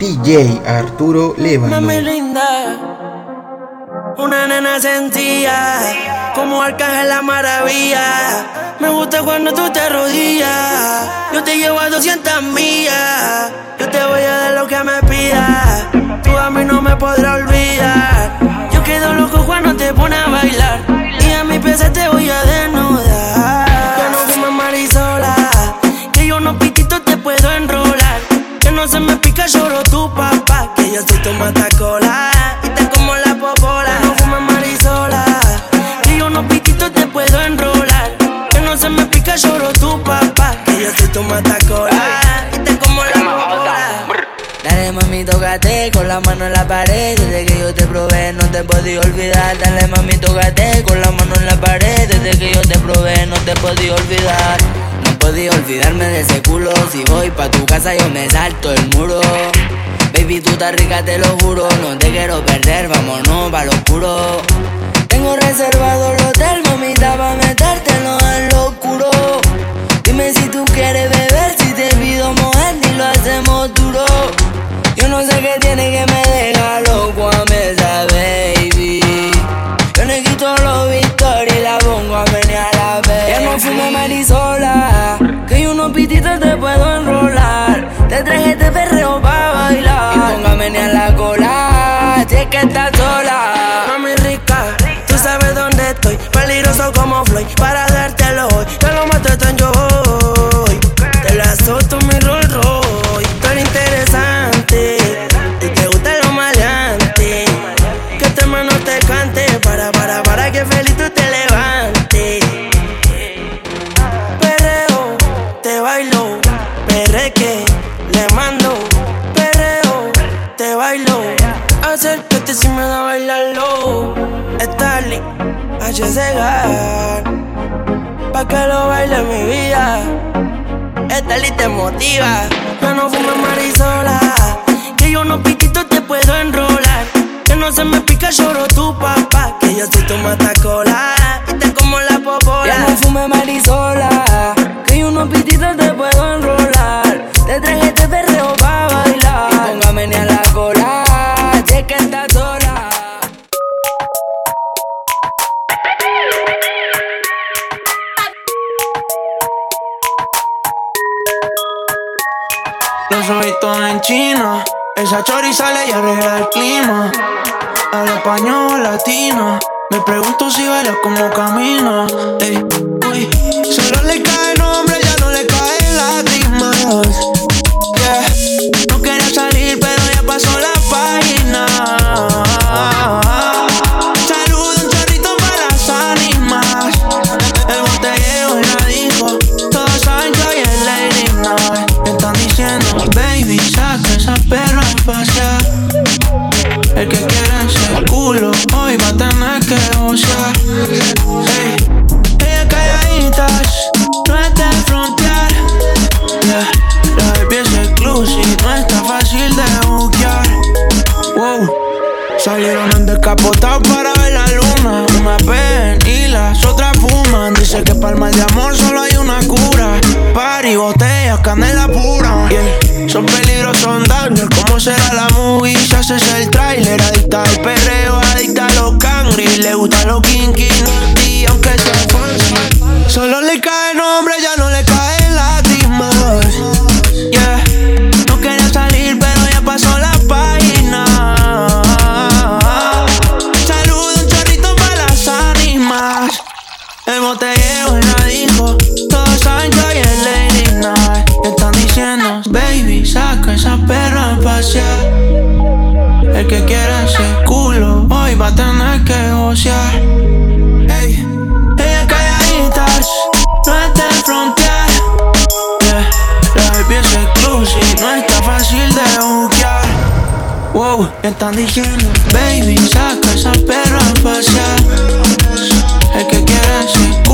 DJ Arturo Levano. Mami linda, una nena sencilla, como arcángel la maravilla. Me gusta cuando tú te rodillas, yo te llevo a 200 millas. Yo te voy a dar lo que me pidas, tú a mí no me podrás olvidar. Yo quedo loco cuando te pones a bailar, y a mi pieza te voy a desnudar. Yo no fumo marisola, que yo no piquito te puedo enrolar. Que no se me pica, lloro yo soy tu matacola y te como la popola. No fumes marisola, que yo no piquito te puedo enrolar. Que no se me pica, lloro tu papá. Que yo soy tu matacola y te como la popola. Dale mami, tócate con la mano en la pared. Desde que yo te probé, no te podí olvidar. Dale mami, tócate con la mano en la pared. Desde que yo te probé, no te podí olvidar. No podí olvidarme de ese culo. Si voy pa' tu casa, yo me salto el muro. Baby, tú estás rica, te lo juro. No te quiero perder, vámonos pa' lo oscuro. Tengo reservado el hotel, mamita, pa' metértelo en lo oscuro. Dime si tú quieres beber, si te pido mojar y lo hacemos duro. Yo no sé qué tiene que me deja loco a esa baby. Yo le quito los victorias y la pongo a menear la vez. Ya no fumo marisola, unos pititos te puedo enrolar. Te traje este perreo pa' bailar. Y pongo a menear la cola, si que estás sola. Mami rica, tú sabes dónde estoy. Peligroso como Floyd, para dártelo hoy. Te lo mato tan yo para el mal de amor solo hay una cura. Party, botellas, canela pura. Yeah. Son peligrosos, daños. ¿Cómo será la movie? Si haces el trailer. Adicta al perreo, adicta a los cangri. Le gusta los kinky, y aunque sea fancy. Solo le cae nombre, ya no El que quiera ese culo, hoy va a tener que gocear. Ey, ella calladitas, no es de frontear. Yeah, la baby es exclusive, no está fácil de buquear. Wow, están diciendo, baby, saca esa perra a pasear. El que quiera ese culo,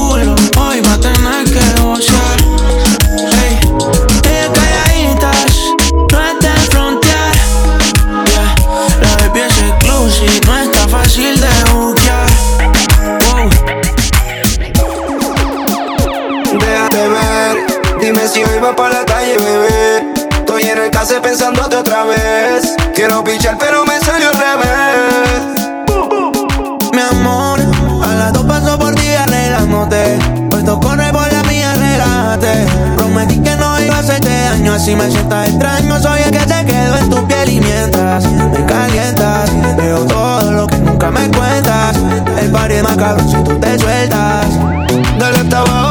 pasé pensándote otra vez. Quiero pichar, pero me salió al revés. Mi amor, a las dos paso por ti arreglándote. Hoy corre por la mía, relájate. Prometí que no iba a hacerte daño, así me sientas extraño. Soy el que te quedo en tu piel y mientras me calientas, veo todo lo que nunca me cuentas. El party es más cabrón si tú te sueltas. Dale hasta abajo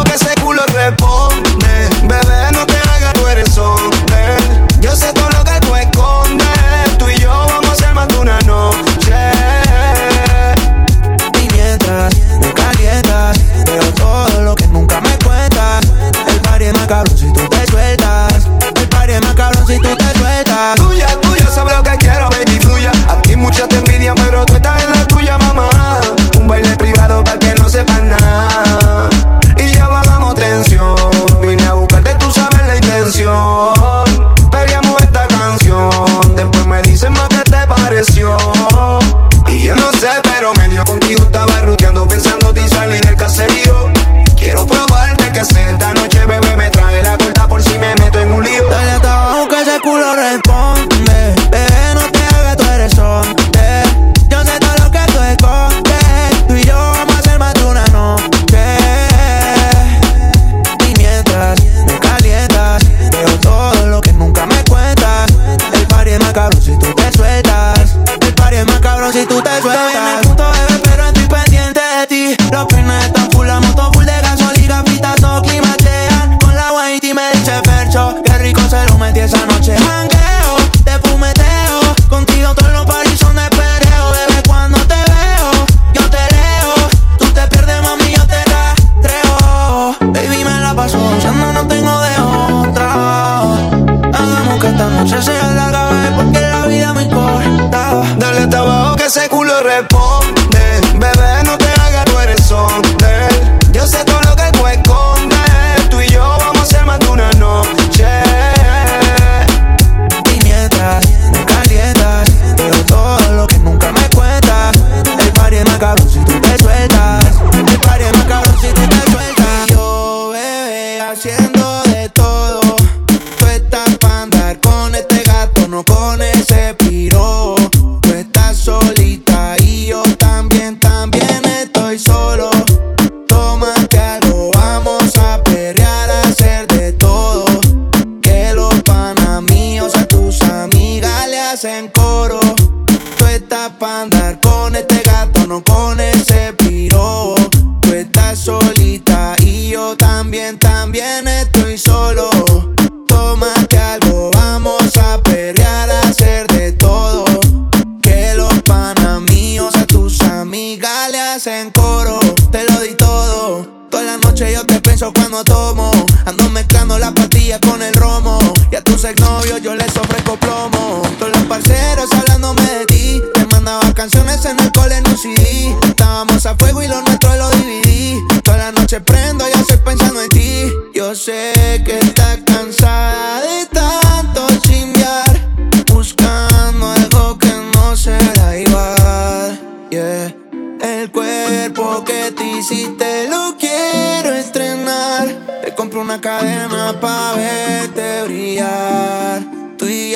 se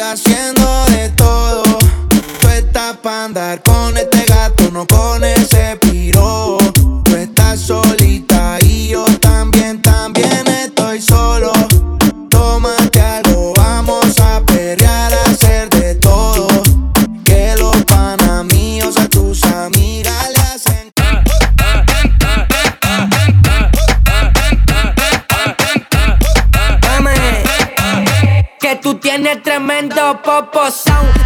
haciendo de todo. Tú estás para andar con este Papoção.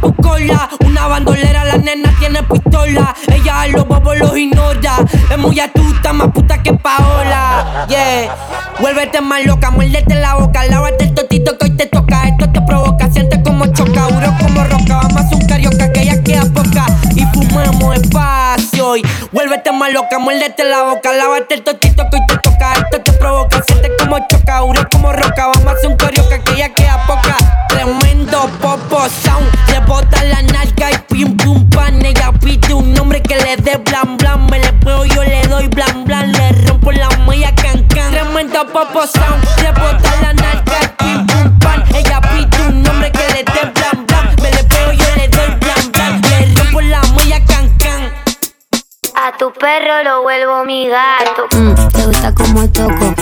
cucola. Una bandolera, la nena tiene pistola. Ella a los bobos los ignora. Es muy astuta, más puta que Paola. Yeah, vuélvete más loca, muérdete la boca. Lávate el totito que hoy te toca. Esto te provoca, siente como choca, duro como roca. Vamos a hacer un carioca que ella queda poca. Y fumamos espacio. Y vuélvete más loca, muérdete la boca. Lávate el totito que hoy te toca. Esto te provoca, siente como choca, duro como roca. Vamos popo sound, le bota la nalga y pim pum pan. Ella pide un nombre que le dé blan blan. Me le pego, yo le doy blan blan. Le rompo la malla can can. A tu perro lo vuelvo mi gato. Mm, te gusta como toco.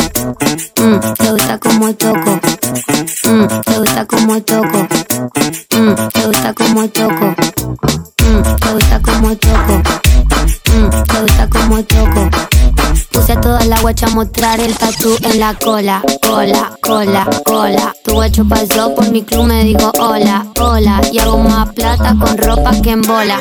Mm, te gusta como toco. Mm, te gusta como toco. Mm, te gusta como toco. Mm, te gusta como toco. Mm, te gusta como toco. Puse a toda la guacha mostrar el tatu en la cola, cola, cola, cola. Tu guacho pasó por mi club, me dijo hola, hola. Y hago más plata con ropa que en bola.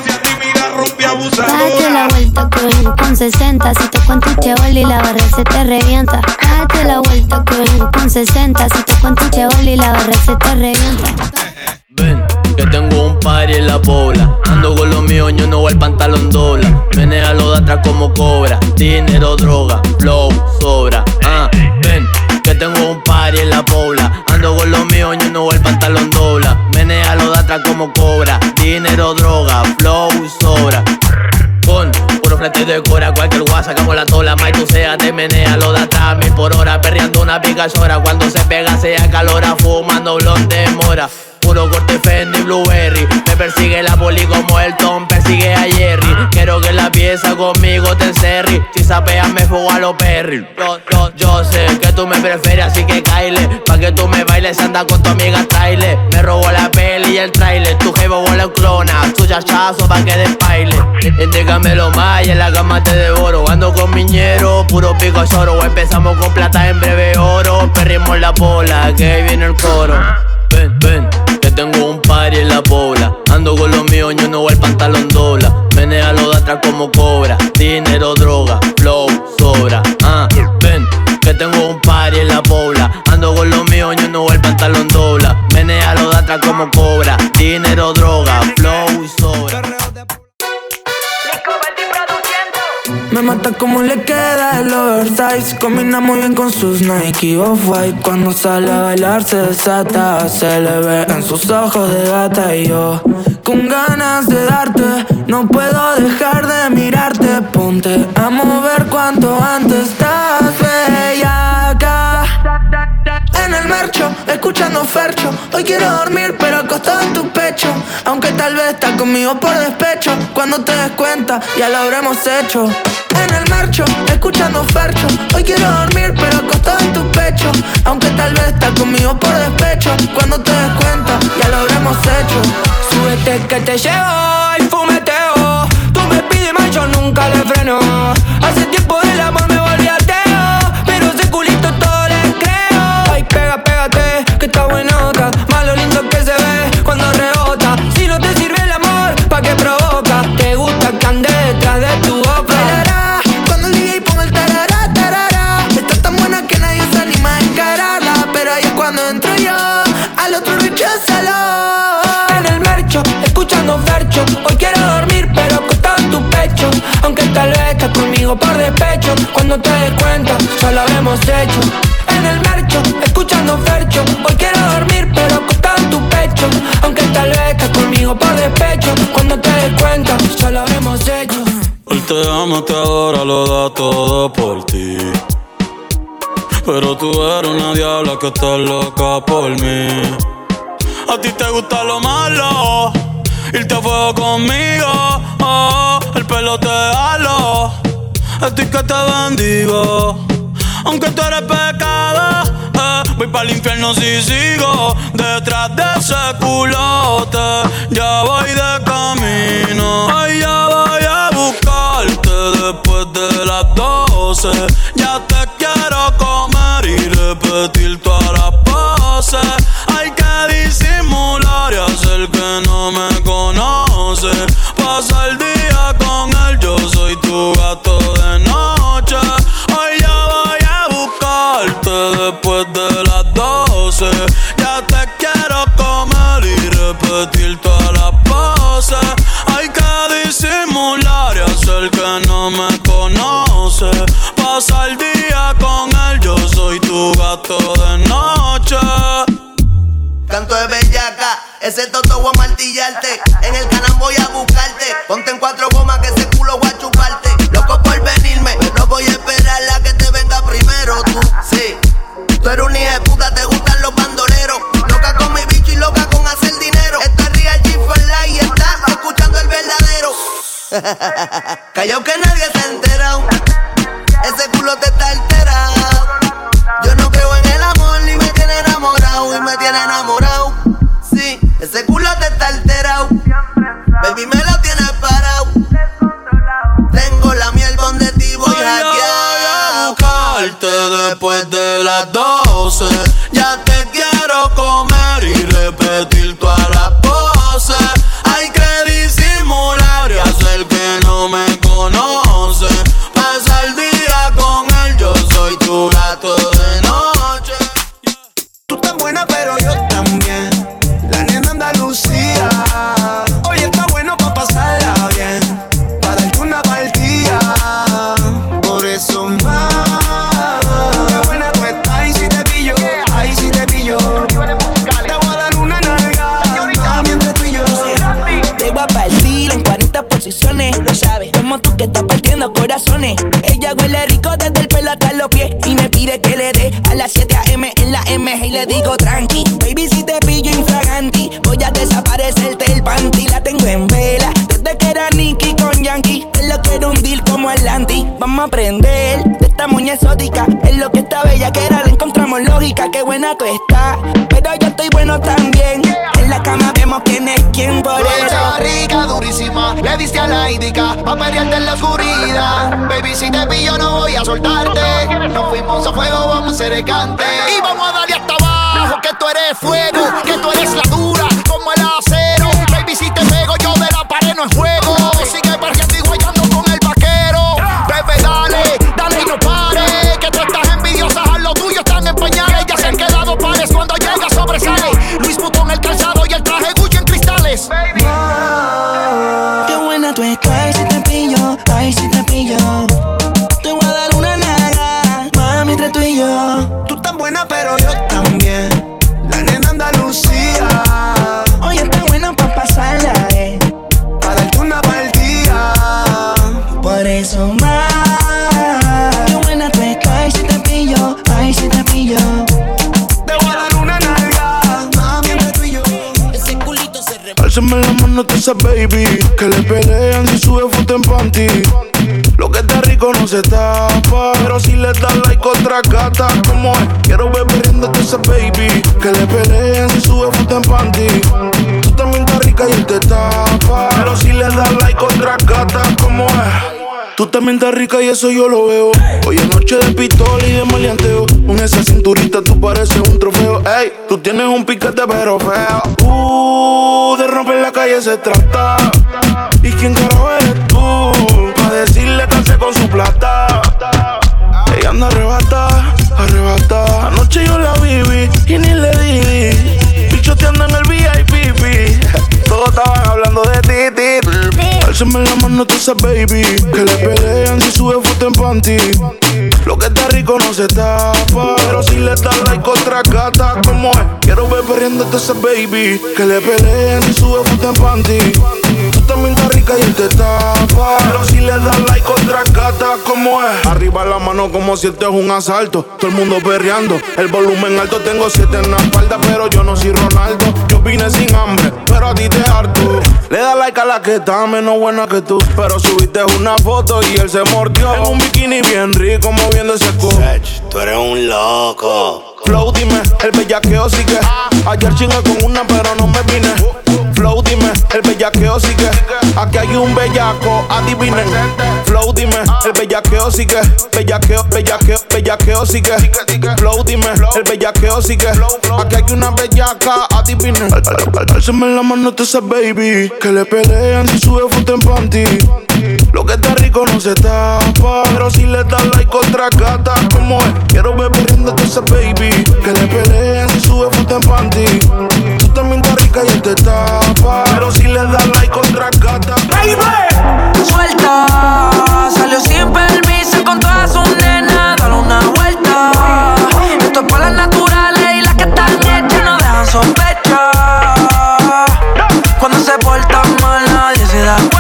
Date la vuelta que vengo con 60 Si te cuento y la barra se te revienta Date la vuelta que vengo con 60 Si te cuento y la barra se te revienta que tengo un party en la bola. Ando con los míos, yo no voy al pantalón dobla. lo de atrás como cobra. Dinero, droga, flow, sobra. Ah, ven, que tengo un party en la bola. Ando con los míos, yo no voy al pantalón dobla. lo de atrás como cobra. Dinero, droga, flow, sobra. Con puro frente de cora, cualquier guasa, sacamos la tola, más tú sea, te menea, lo da atrás, mil por hora, perreando una pica llora, cuando se pega, sea calora, fumando blonde mora. Puro corte Fendi Blueberry. Me persigue la poli como el Tom persigue a Jerry. Quiero que la pieza conmigo te encerri Si sapeas me fuego a los perry. Yo, yo, yo, sé que tú me prefieres así que caile. Pa' que tú me bailes anda con tu amiga Tyler. Me robó la peli y el trailer Tu jevo bola en clona. Tu chachazo pa' que despaile. Lo más y en la cama te devoro. Ando con miñero, puro pico lloro Empezamos con plata en breve oro. Perrimos la bola, que viene el coro. Ven, ven tengo un party en la bola. Ando con los míos, yo no voy al pantalón dobla. lo de atrás como cobra. Dinero, droga, flow, sobra. Ah, ven, que tengo un party en la bola. Ando con los míos, yo no voy al pantalón dobla. lo de atrás como cobra. Dinero, droga, mata como le queda el oversize. Combina muy bien con sus Nike Off-White Cuando sale a bailar se desata Se le ve en sus ojos de gata. Y yo con ganas de darte No puedo dejar de mirarte. Ponte a mover cuanto antes escuchando Fercho Hoy quiero dormir pero acostado en tu pecho Aunque tal vez estás conmigo por despecho Cuando te des cuenta ya lo habremos hecho en el marcho, escuchando fercho. Hoy quiero dormir, pero acostado en tu pecho. Aunque tal vez estás conmigo por despecho. Cuando te des cuenta, ya lo habremos hecho. Súbete que te llevo el fumeteo. Tú me pides más, yo nunca le freno. Hace tiempo del amor me que está buenota. Más lo lindo que se ve cuando rebota. Si no te sirve el amor, ¿pa' qué provoca? Te gusta que ande detrás de tu boca. Hoy quiero dormir, pero acostado en tu pecho. Aunque tal vez estás conmigo por despecho. Cuando te des cuenta, ya lo habremos hecho. Te ama, te adora, lo da todo por ti. Pero tú eres una diabla que está loca por mí. A ti te gusta lo malo irte a fuego conmigo. Oh, el pelo te halo, estoy que te bendigo. Aunque tú eres pecado, eh, voy para el infierno si sigo detrás de ese culote. Ya voy de camino, ay, ya voy Ya te quiero comer y repetir todas las poses. Hay que disimular y hacer que no me Pasa el día con él, yo soy tu gato de noche. Hoy ya voy a buscarte después de las doce. Ya te quiero comer y repetir todas las poses. Hay que disimular y hacer que no me conoce. Pasa el día con él, yo soy tu gato de noche. Canto de bellaca, ese toto voy a martillarte. En el canal voy a buscarte. Ponte en cuatro gomas que ese culo voy a chuparte. Loco por venirme, no voy a esperar a que te venga primero. Tú, sí. Tú eres un hijo de puta, te gustan los bandoleros. Loca con mi bicho y loca con hacer dinero. Está real G for life y está escuchando el verdadero. Callao que nadie se ha enterado. Y vamos a darle hasta abajo Que tú eres fuego, que tú eres la dura Como el acero. Baby, si te pego yo de la pared no es juego. Sigue perdiendo y guayando con el vaquero. Bebé, dale, dale y no pare Que tú estás envidiosa, a lo tuyo están en pañales. Ya se han quedado pares cuando llega sobresale. Luis Butón el calzado y el traje Gucci en cristales Qué buena tú estás, si te pillo, ay, si te pillo. Mami, entre tú y yo. Tú tan buena, pero yo también. La nena Andalucía. Hoy está bueno pa' pasarla, eh. Para darte una partida. Por eso más. Qué buena tú estás, si te pillo, ay, si te pillo. Te voy a dar una nalga. Mami, entre tú y yo. Ese culito se re... Álzame la mano a esa baby Que le pelean si sube foto en panty Lo que está rico no se tapa Pero si le das like otra gata Como es, quiero ver riendo a esa baby Que le pelean si sube foto en panty Tú también estás rica y él te tapa Pero si le das like otra gata Como es Tú también estás rica y eso yo lo veo. Hoy es noche de pistola y de maleanteo. Con esa cinturita tú pareces un trofeo. Ey, tú tienes un piquete pero feo. Uh, de romper la calle se trata. ¿Y quién carajo eres tú? Pa' decirle con su plata. Ella anda arrebata, arrebata. Anoche yo la viví y ni le di. Bichoteando en el VIP. Todos estaban hablando de ti, ti. Álzame la mano a esa baby Que le pelean si sube foto en panty Lo que está rico no se tapa Pero si le das like otra gata Como es, quiero ver perdiendo a esa baby Que le pelean si sube foto en panty Tú también estás rica y él te tapa. Pero si le das like otra gata Como es, arriba la mano como si este es un asalto. Todo el mundo perreando, el volumen alto Tengo siete en la espalda pero yo no soy Ronaldo. Yo vine sin hambre, pero a ti te harto. Le da like a la que está menos buena que tú. Pero subiste una foto y él se mordió. En un bikini bien rico moviendo ese cu Tú eres un loco. Flow, dime, el bellaqueo sigue. Ayer chingué con una pero no me vine. Flow, dime, el bellaqueo sigue. Aquí hay un bellaco, adivinen. Flow, dime, el bellaqueo sigue. Bellaqueo, bellaqueo, bellaqueo sigue. Flow, dime, el bellaqueo sigue. Aquí hay una bellaca, adivinen. Álzame la mano esa baby Que le pelean si sube foto en panty lo que está rico no se tapa. Pero si le das like otra gata, como es. Quiero ver perdiéndote esa baby. Que le peleen si sube foto en panty. Tú también estás rica y él te tapa. Pero si le das like otra gata, baby. Suelta, salió sin permiso con todas sus nenas. Dale una vuelta. Esto es para las naturales y las que están hechas no dejan sospecha. Cuando se portan mal, nadie se da cuenta.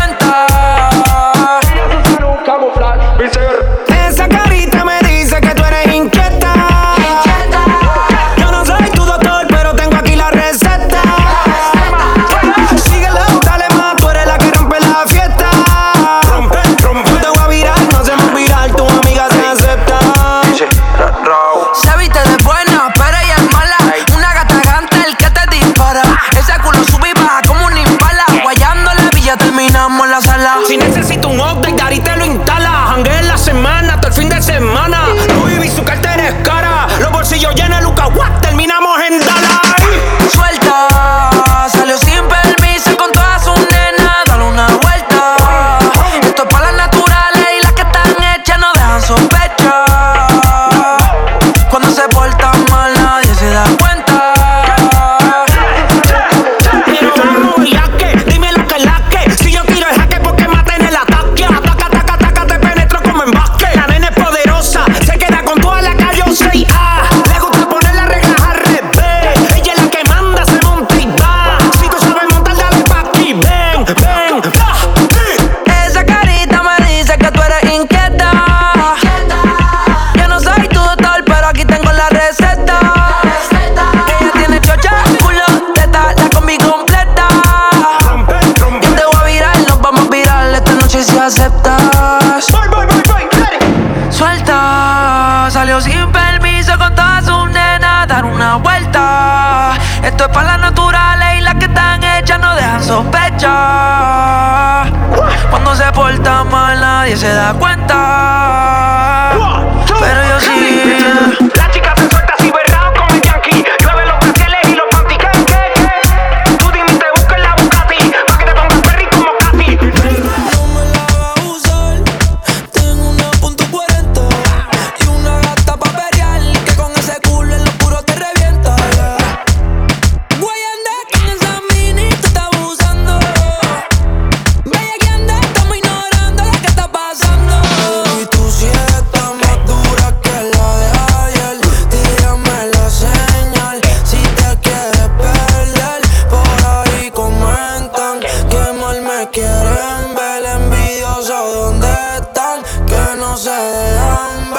se dejan.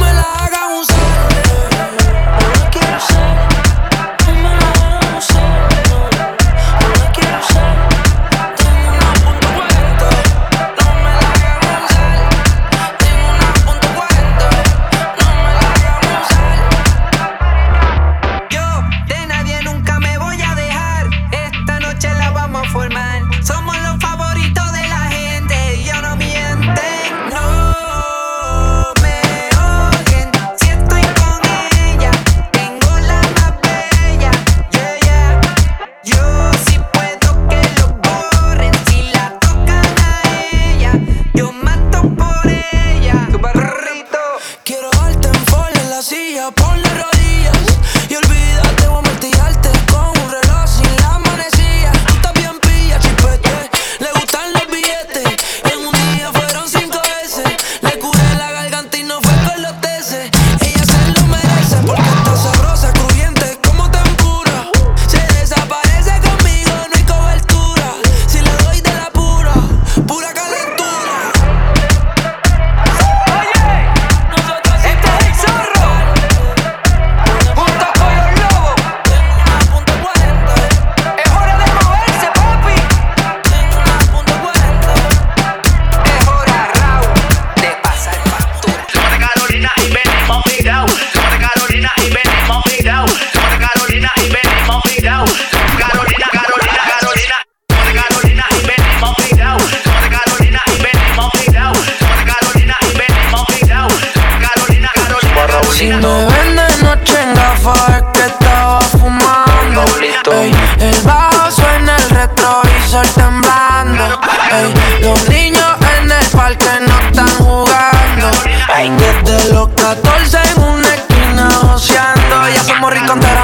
Me la hagan Si no vende noche en gafa es que estaba fumando. El bajo suena el retrovisor temblando. Ey, los niños en el parque no están jugando. Ey, desde los 14 en una esquina joseando. Ya somos rinconeros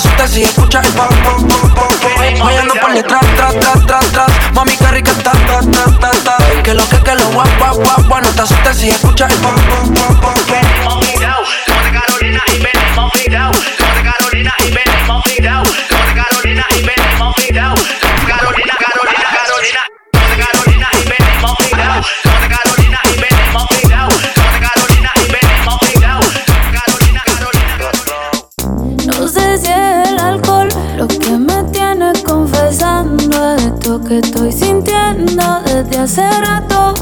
si escuchas el pop, pop, pop, pop, pop. por detrás, tras, tras, tras, tras. Mami, qué rica está, ta, ta, ta, ta. Que lo que, que lo guap, guap, guap, guap. No te asustes si escuchas el pop, pop. Carolina y venimos down. Carolina y venimos down. Carolina y venimos down. Carolina, Carolina, Carolina. Carolina y venimos down. Carolina hace rato.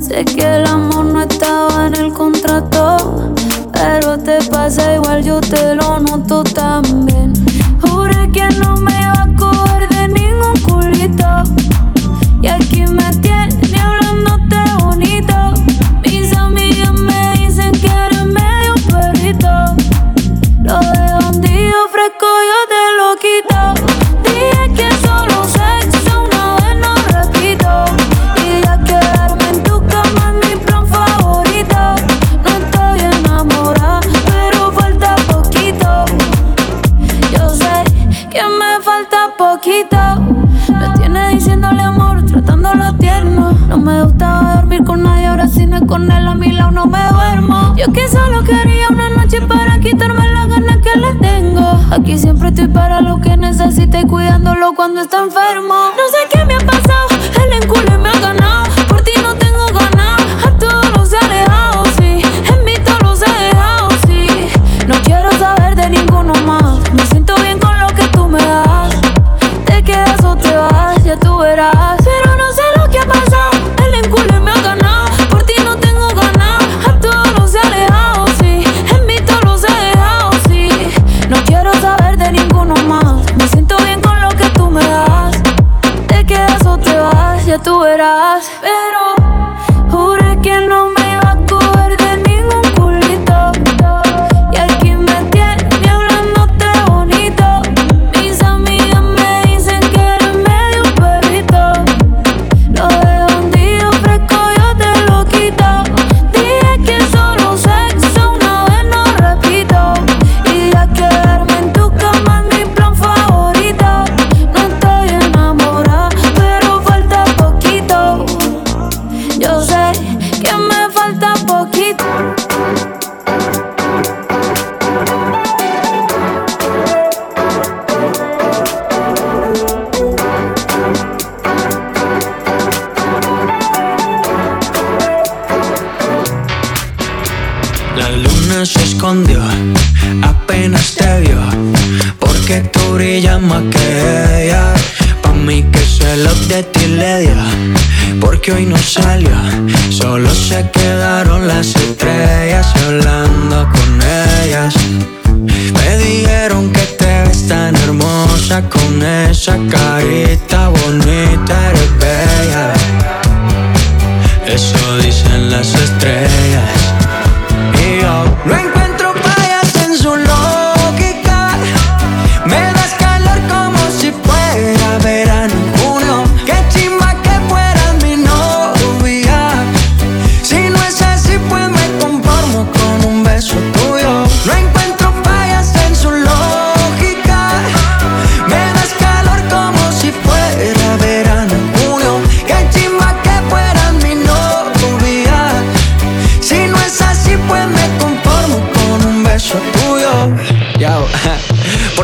Sé que el amor no estaba en el contrato pero te pasa igual, yo te lo Aquí siempre estoy para lo que necesite y cuidándolo cuando está enfermo. Escondió, apenas te vio, porque tú brillas más que ella. Pa' mí que lo de ti le dio, porque hoy no salió, solo se quedaron las estrellas hablando con ellas. Me dijeron que te ves tan hermosa con esa carita bonita, eres bella. Eso dicen las estrellas. Y yo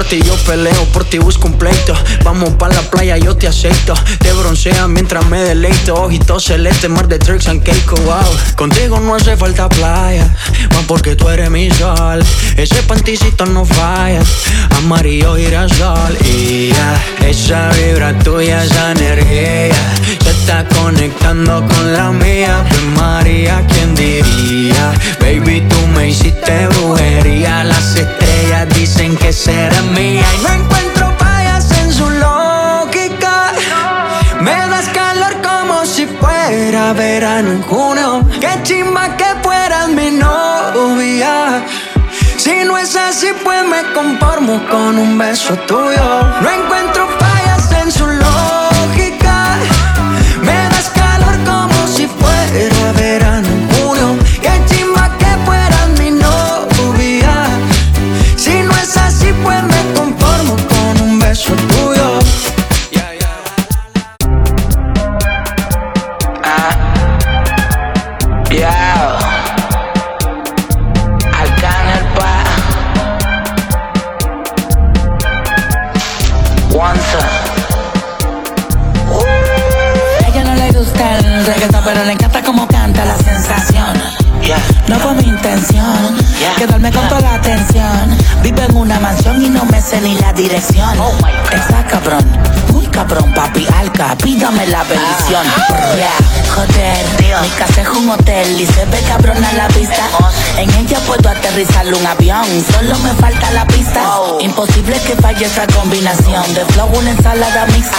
ti yo peleo, por ti busco un pleito. Vamos pa' la playa, yo te aceito. Te broncea mientras me deleito. Ojitos celeste, mar de tricks and cake, wow. Contigo no hace falta playa, más porque tú eres mi sol. Ese panticito no falla, amarillo girasol. Y ya, esa vibra tuya, esa energía, está conectando con la mía. Pues María, ¿quién diría? Baby, tú me hiciste brujería. Las estrellas dicen que será mía. Y no encuentro fallas en su lógica. Me das calor como si fuera verano en junio. Qué chimba que fueras mi novia. Si no es así, pues me conformo con un beso tuyo. No encuentro fallas en su lógica. Dirección. Esa cabrón, muy cabrón, papi alca, pídame la bendición. Yeah, joder, mi casa es un hotel y se ve cabrón a la vista. En ella puedo aterrizar un avión, solo me falta la pista. Imposible que falle esa combinación de flow, una ensalada mixta.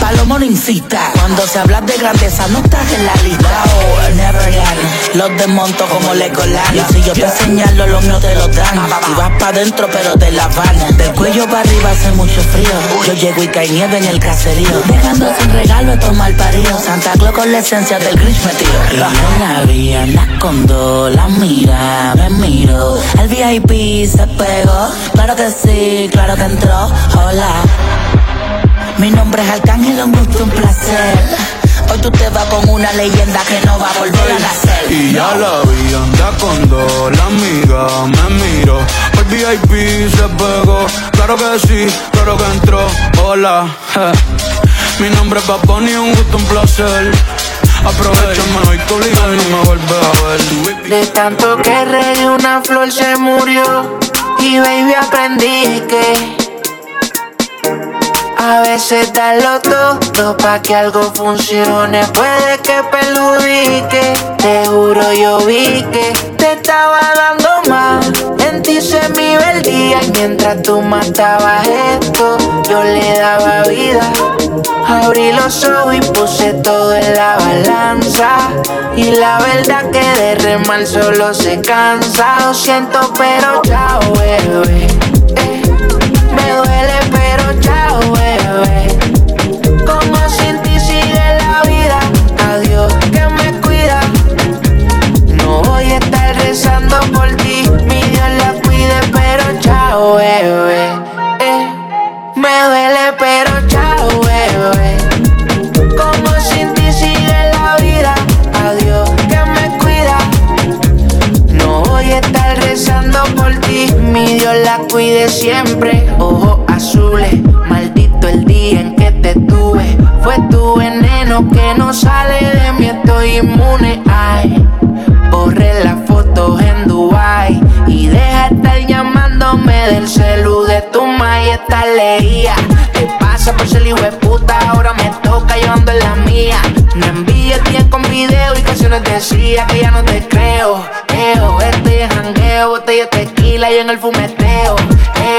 Palomo no incita, cuando se habla de grandeza no estás en la lista. Oh, Neverland, los desmonto como le colan. Y si yo te señalo, los míos te lo dan. Y vas pa' dentro, pero te la van. Del cuello para arriba hace mucho frío. Yo llego y cae nieve en el caserío. Dejando sin regalo tomar parido. Santa Claus con la esencia del. Y yo la vi, anda con la mira, me miro. El VIP se pegó. Claro que sí, claro que entró. Hola. Mi nombre es Arcángel, un gusto, un placer. Hoy tú te vas con una leyenda que no va a volver a nacer. Y ya la vi, anda con la amiga me miró. El VIP se pegó, claro que sí, claro que entró. Hola, je. mi nombre es Bad Bunny, un gusto, un placer. Aprovechame hoy que obligado y no me vuelves a ver. De tanto que una flor se murió y baby aprendí que a veces darlo todo pa' que algo funcione puede que perjudique. Te juro yo vi que te estaba dando más. En ti se y mientras tú matabas esto, yo le daba vida. Abrí los ojos y puse todo en la balanza. Y la verdad que de remar solo se cansa. Lo siento, pero chao, bebé. Eh, me duele, pero chao, bebé. Dios la cuide siempre. Ojos azules, maldito el día en que te tuve. Fue tu veneno que no sale de mí, estoy inmune. Ay, borré las fotos en Dubai y deja de estar llamándome del celu de tu esta leía. Te pasa por ser hijo de puta, ahora me toca llevando en la mía. Me envías día con video y canciones decía que ya no te creo. Estoy en jangueo, botella tequila y en el fumeteo.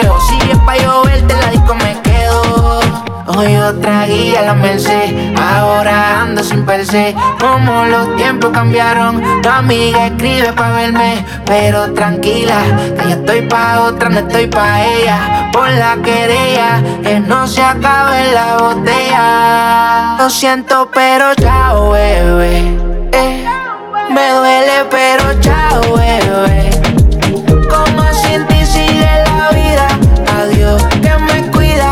Eo, si es pa' llover, te la disco me quedo. Hoy otra guía la merced, ahora ando sin per se. Como los tiempos cambiaron, tu amiga escribe pa' verme, pero tranquila, que yo estoy pa' otra, no estoy pa' ella. Por la querella, que no se acabe la botella. Lo siento, pero chao, bebé. Eh, me duele, pero chao, bebé. Como sin ti sigue la vida, adiós, que me cuida.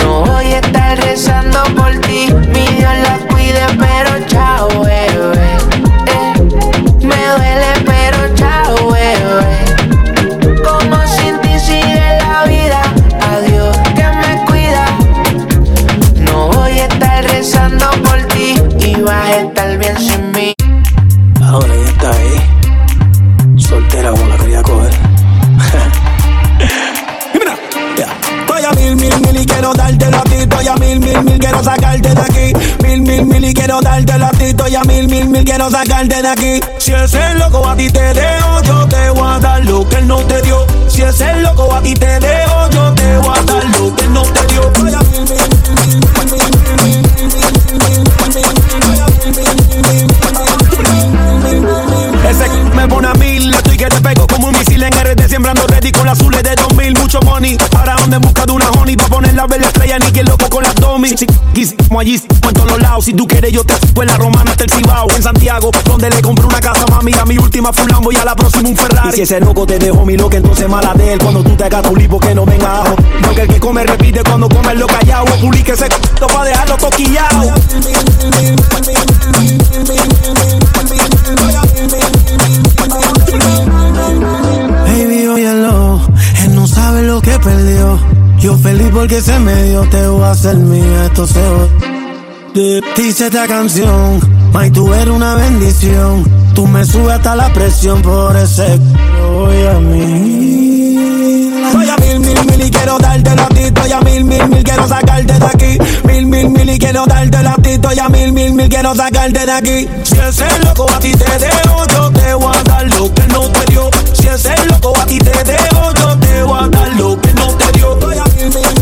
No voy a estar rezando por ti, mi Dios la cuide, pero chao, bebé. Eh, me duele, pero chao, bebé. Como sin ti sigue la vida, adiós, que me cuida. No voy a estar rezando por ti y vas a estar mil, mil, mil, quiero sacarte de aquí. Mil, mil, mil y quiero darte la tito. Y a mil, mil, mil, quiero sacarte de aquí. Si es el loco a ti te dejo, yo te voy a dar lo que él no te dio. Si es el loco a ti te dejo, yo te voy a dar lo que él no te dio. Ese me pone a mil, estoy que te pego como un misil en el Sembrando ready con las azules de 2000, mucho money. Para donde en busca de una honey Pa' poner la vela estrella, ni que loco con las domis Si como allí, en todos los lados. Si tú quieres yo te fue la romana hasta el Cibao En Santiago, donde le compré una casa mami A mi última fue un Lambo y a la próxima un Ferrari. Y si ese loco te dejó mi loco, entonces mala de él. Cuando tú te hagas tu lipo que no venga ajo. No que el que come repite cuando come lo callado O publique ese c*** pa' dejarlo toquillado Yo feliz porque se me dio, te voy a hacer mía, esto se va. De- Dice esta canción, May, tú eres una bendición. Tú me subes hasta la presión por ese voy a mil. Voy a mil, mil, mil y quiero darte la ti. Estoy a mil, mil, mil, quiero sacarte de aquí. Mil, mil, mil y quiero darte la ti. Estoy a mil, mil, mil, quiero sacarte de aquí. Si ese loco a ti te dejo, yo te voy a dar lo que no te dio. Si ese loco a ti te dejo, yo te voy a dar lo que no te dio. me.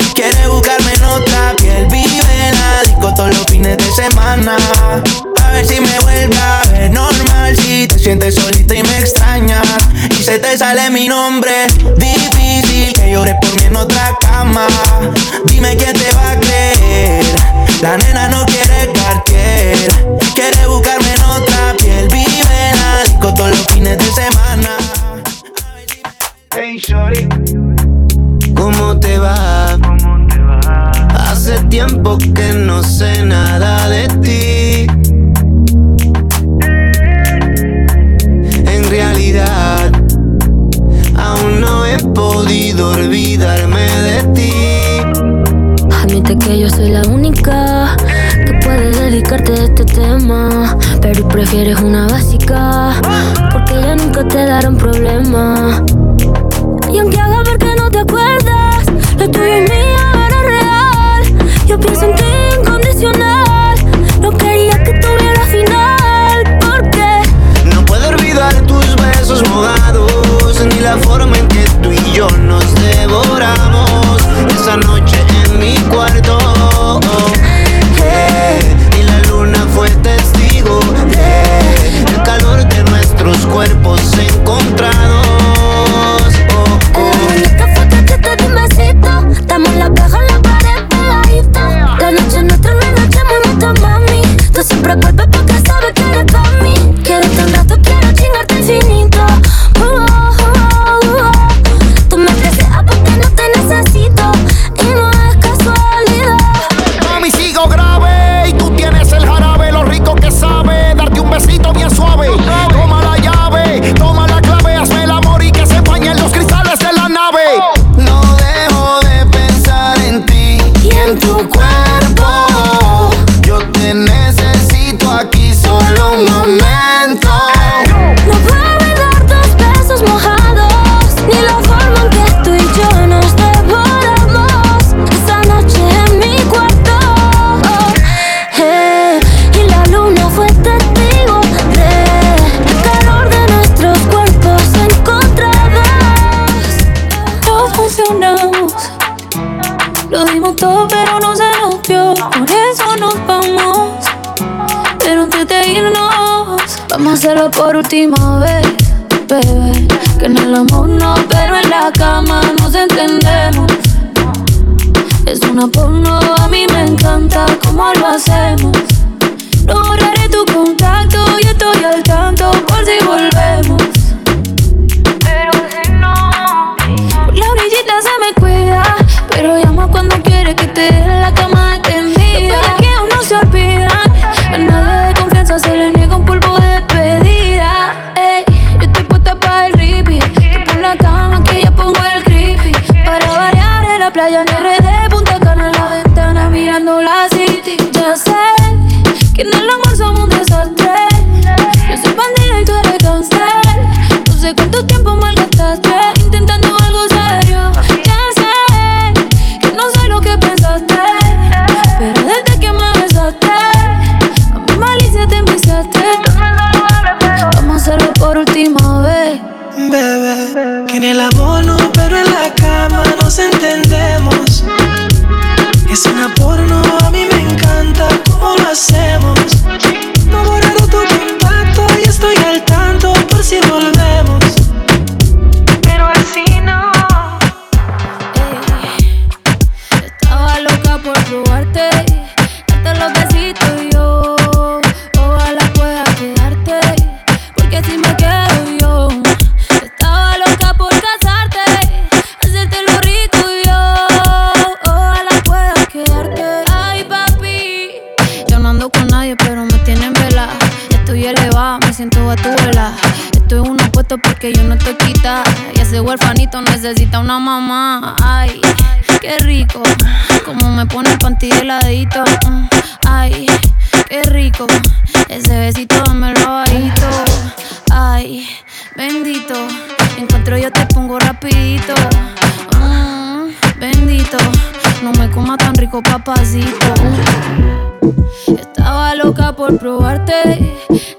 Quiere buscarme en otra piel. Vive en la disco todos los fines de semana. A ver si me vuelve a ver normal. Si te sientes solita y me extrañas. Y se te sale mi nombre. Difícil que llores por mí en otra cama. Dime quién te va a creer. La nena no quiere cartier. Quiere buscarme en otra piel. Vive en la disco todos los fines de semana. Hey, shorty. ¿Cómo te va? Hace tiempo que no sé nada de ti. En realidad, aún no he podido olvidarme de ti. Admite que yo soy la única que puede dedicarte a este tema. Pero prefieres una básica, porque ya nunca te dará un problema. Y aunque haga ver que no te acuerdas, lo tuyo y mío. Yo pienso en ti incondicional. No quería que tuviera final, porque No puedo olvidar tus besos mojados, ni la forma en que tú y yo nos devoramos. Esa noche en mi cuarto.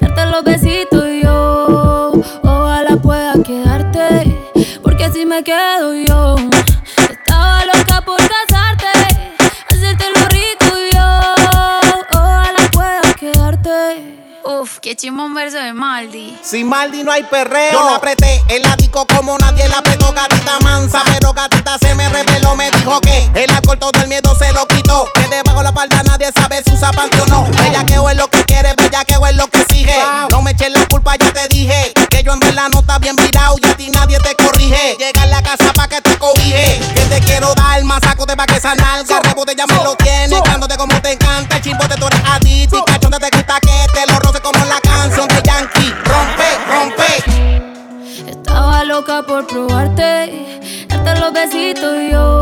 Darte los besitos y yo. Ojalá pueda quedarte, porque si me quedo yo. Estaba loca por casarte, hacerte lo rico y yo. Ojalá pueda quedarte. Uf, qué chimón verso de Maldi. Sin Maldi no hay perreo. Yo la apreté el ático como nadie la apretó. Gatita mansa, pero gatita se me reveló. Me dijo que el alcohol todo el miedo se lo quitó. Que debajo la palda nadie sabe si usa panty o no. Bellaqueo es lo que quiere, bellaqueo es lo que exige. No me eches la culpa, ya te dije. Que yo en verdad no está bien virado y a ti nadie te corrige. Llega a la casa pa' que te cobije. Que te quiero dar más saco de pa' que esa nalga. Rebote ya me lo tienes. Cándote como te encanta. El chimbote tú eres adicto. Y cachonde te gusta que te lo roce como la canción de Yankee. Rompe, rompe. Estaba loca por probarte, darte los besitos y yo.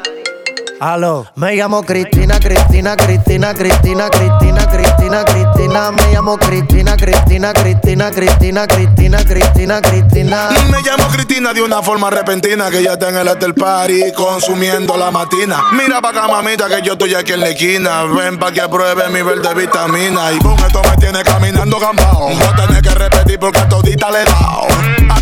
Aló, me llamo Cristina, Cristina, Cristina, Cristina, Cristina, Cristina, Cristina, me llamo Cristina, Cristina, Cristina, Cristina, Cristina, Cristina, Cristina. Me llamo Cristina de una forma repentina que ya está en el after party consumiendo la matina. Mira pa' acá, mamita, que yo estoy aquí en la esquina. Ven pa' que pruebe mi verde vitamina. Y con esto me tiene caminando gambao. No tenés que repetir porque a todita le he dado. A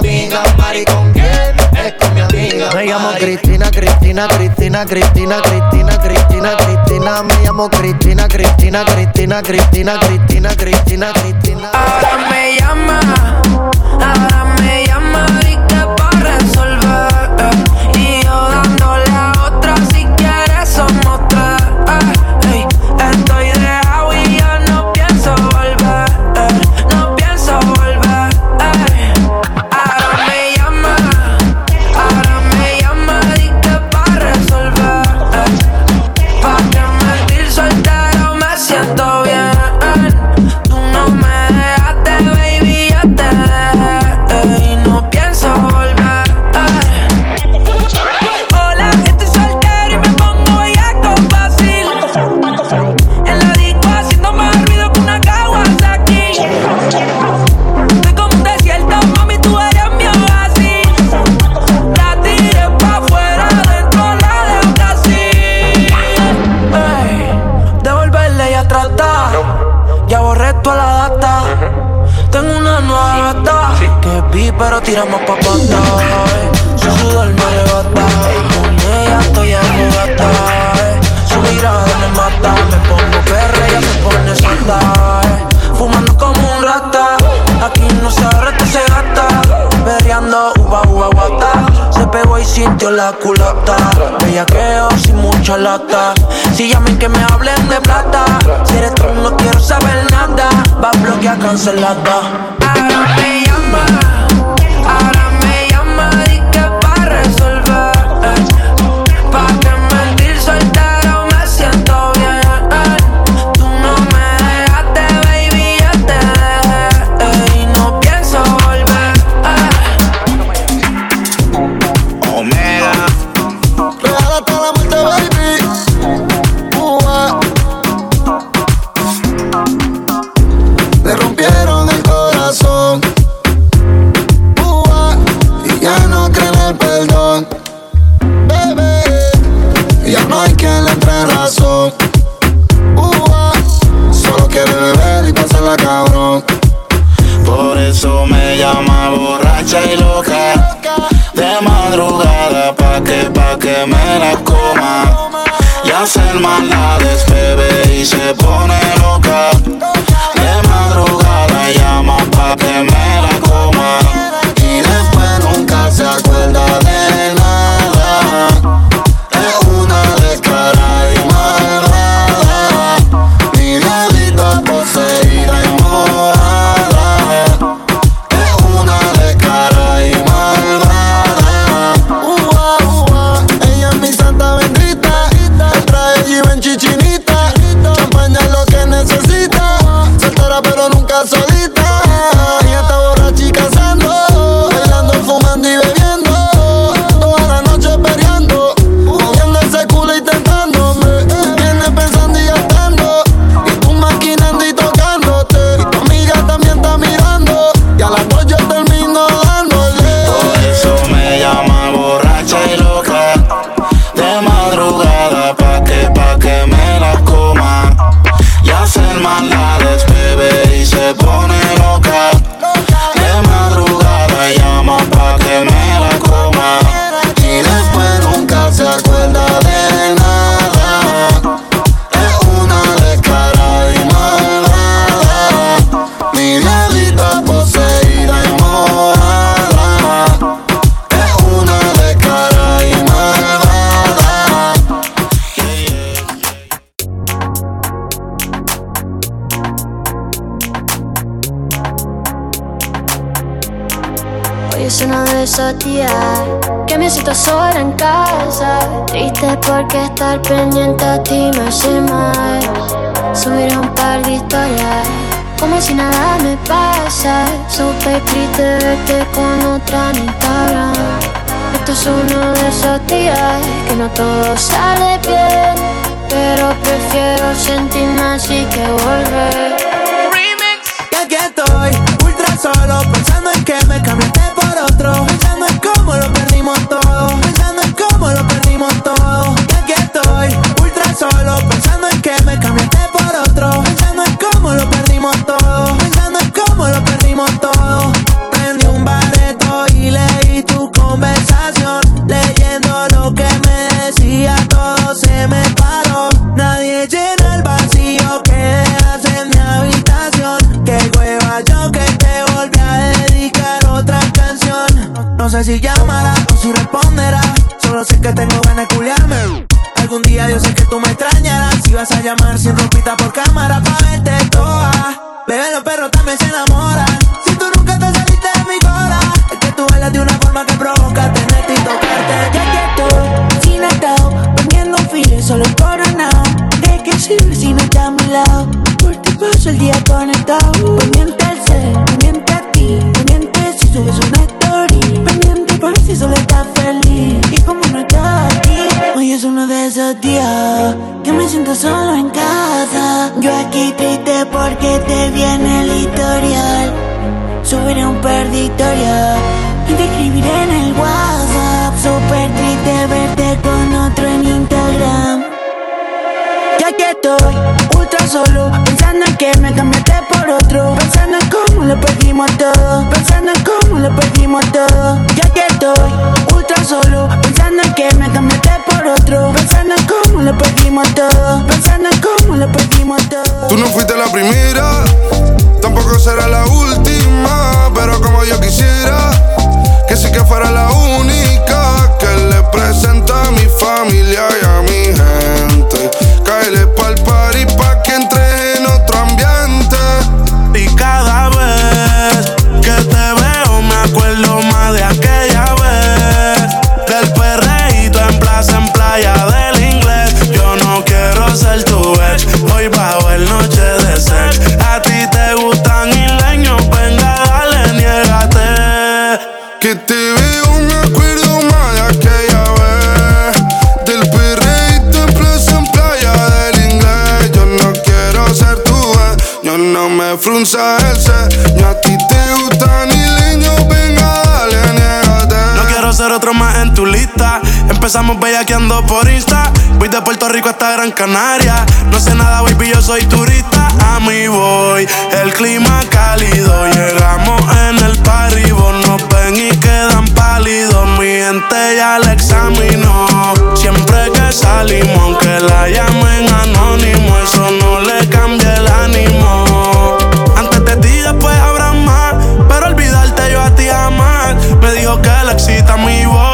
Amiga Mari. ¿Con quién? Es con mi amiga Me llamo Cristina, Cristina, Cristina, Cristina, Cristina, Cristina, Cristina. Me llamo Cristina, Cristina, Cristina, Cristina, Cristina, Cristina, Cristina. Ahora me llama, ahora sa enferma, la despebe y se pone loca. De madrugada llama pa' que me días que me siento sola en casa. Triste porque estar pendiente a ti me hace mal. Subir un par de historias como si nada me pasa. Súper triste verte con otra en Instagram. Esto es uno de esos días que no todo sale bien, pero prefiero sentirme así que volver. Ya que estoy ultra solo Pensando en que me cambiaste por otro cómo lo perdimos todo. Pensando en cómo lo perdimos todo. Ya que estoy ultra solo Pensando en que me cambiaste por otro sé si llamará o si responderá. Solo sé que tengo ganas de culiarme. Algún día yo sé que tú me extrañarás. Si vas a llamar sin ropita por cámara pa' verte toda. Bebé, los perros también se enamoran. Si tú nunca te saliste de mi cora Es que tú bailas de una forma que provoca tenerte y tocarte. Ya que estoy sin atado Poniendo fines solo coronado. ¿De qué sirve si no está a mi lado? Por ti paso el día conectado si solo estás feliz Y como no estás aquí. Hoy es uno de esos días Que me siento solo en casa. Yo aquí triste porque te viene el historial. Subiré un perditorio Y te escribiré en el WhatsApp. Súper triste verte con otro en Instagram. Ya que estoy Empezamos bellaqueando por Insta. Voy de Puerto Rico hasta Gran Canaria. No sé nada, baby, yo soy turista. A mí voy, el clima cálido. Llegamos en el party, vos nos ven y quedan pálidos. Mi gente ya la examinó. Siempre que salimos, aunque la llamen anónimo, eso no le cambia el ánimo. Antes de ti, después habrá más. Pero olvidarte yo a ti jamás. Me dijo que le excita mi voz.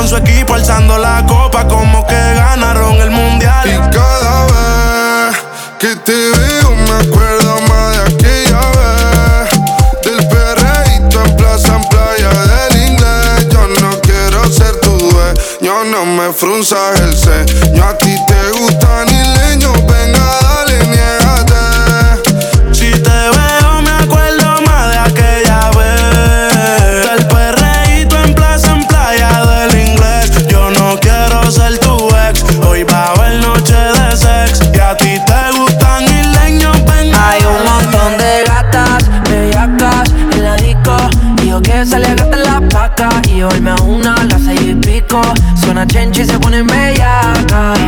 Con su equipo alzando la copa como que ganaron el mundial. Y cada vez que te veo me acuerdo más de aquella vez. Del perreíto en plaza, en playa del inglés Yo no quiero ser tu dueño, no me frunzas el ceño. A ti te gustan isleños, venga paca y hoy me una a las seis y pico. Suena chencho y se ponen bellacas.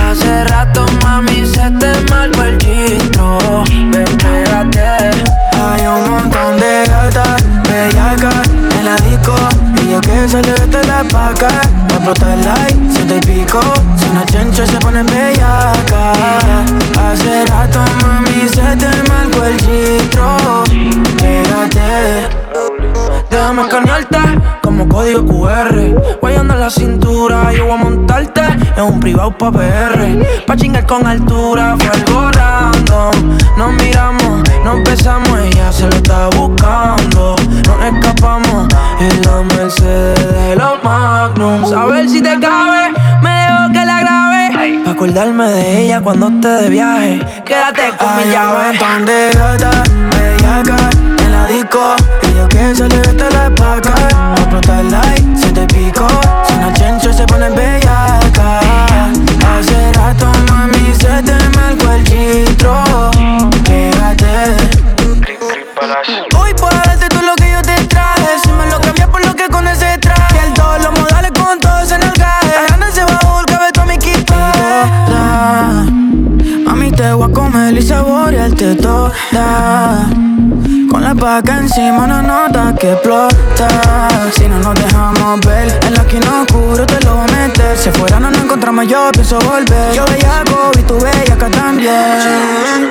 Hace rato, mami, se te marcó el chistro. Ven, pégate. Hay un montón de gatas, bellacas en la disco Y yo que le vete la paca Me explota el like, ciento y pico Si una chencha se pone bellaca Hace rato, mami, se te marcó el chistro Pégate Déjame escanearte como código QR Guayando la cintura, yo voy a montarte En un privado pa' PR Pa' chingar con altura, fue algo random Nos miramos, nos besamos, ella se lo está buscando. Nos escapamos en la Mercedes de los Magnums. A ver si te cabe, me dejo que la grabe. Pa' acordarme de ella cuando esté de viaje. Quédate con mi llave. Disco. Y yo que se le la. Explota el like, se te pico. La paca encima, una nota que explota. Si no nos dejamos ver, en la esquina oscuro te lo voy a meter. Si afuera no nos encontramos, yo pienso volver. Yo veía y tú acá también.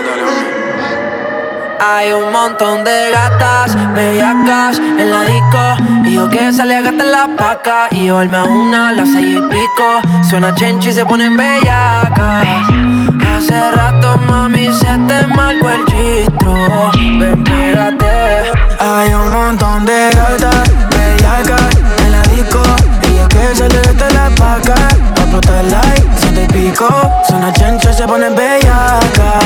Hay un montón de gatas, bellacas en la disco Y yo que sale a gastar la paca Y llevarme a una las seis y pico Suena chencho y se ponen bellacas Hace rato mami se te marcó el chistro. Ven pégate. Hay un montón de gatas, bellacas en la disco. Y yo que sale gastar la paca. Pa' explotar el like, ciento y pico. Suena chencho y se ponen bellacas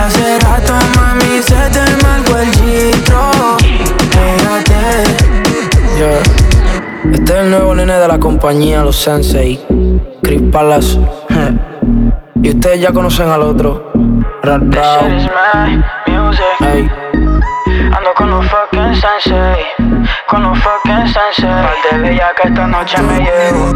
Hace rato mami se te marcó el chistro. Pégate. Yeah. Este es el nuevo nene de la compañía, los Sensei, Chris Palace. Y ustedes ya conocen al otro. Rap, rap. Ando con un fucking sensei, con un fucking sensei. Parte de ella que esta noche me llevo.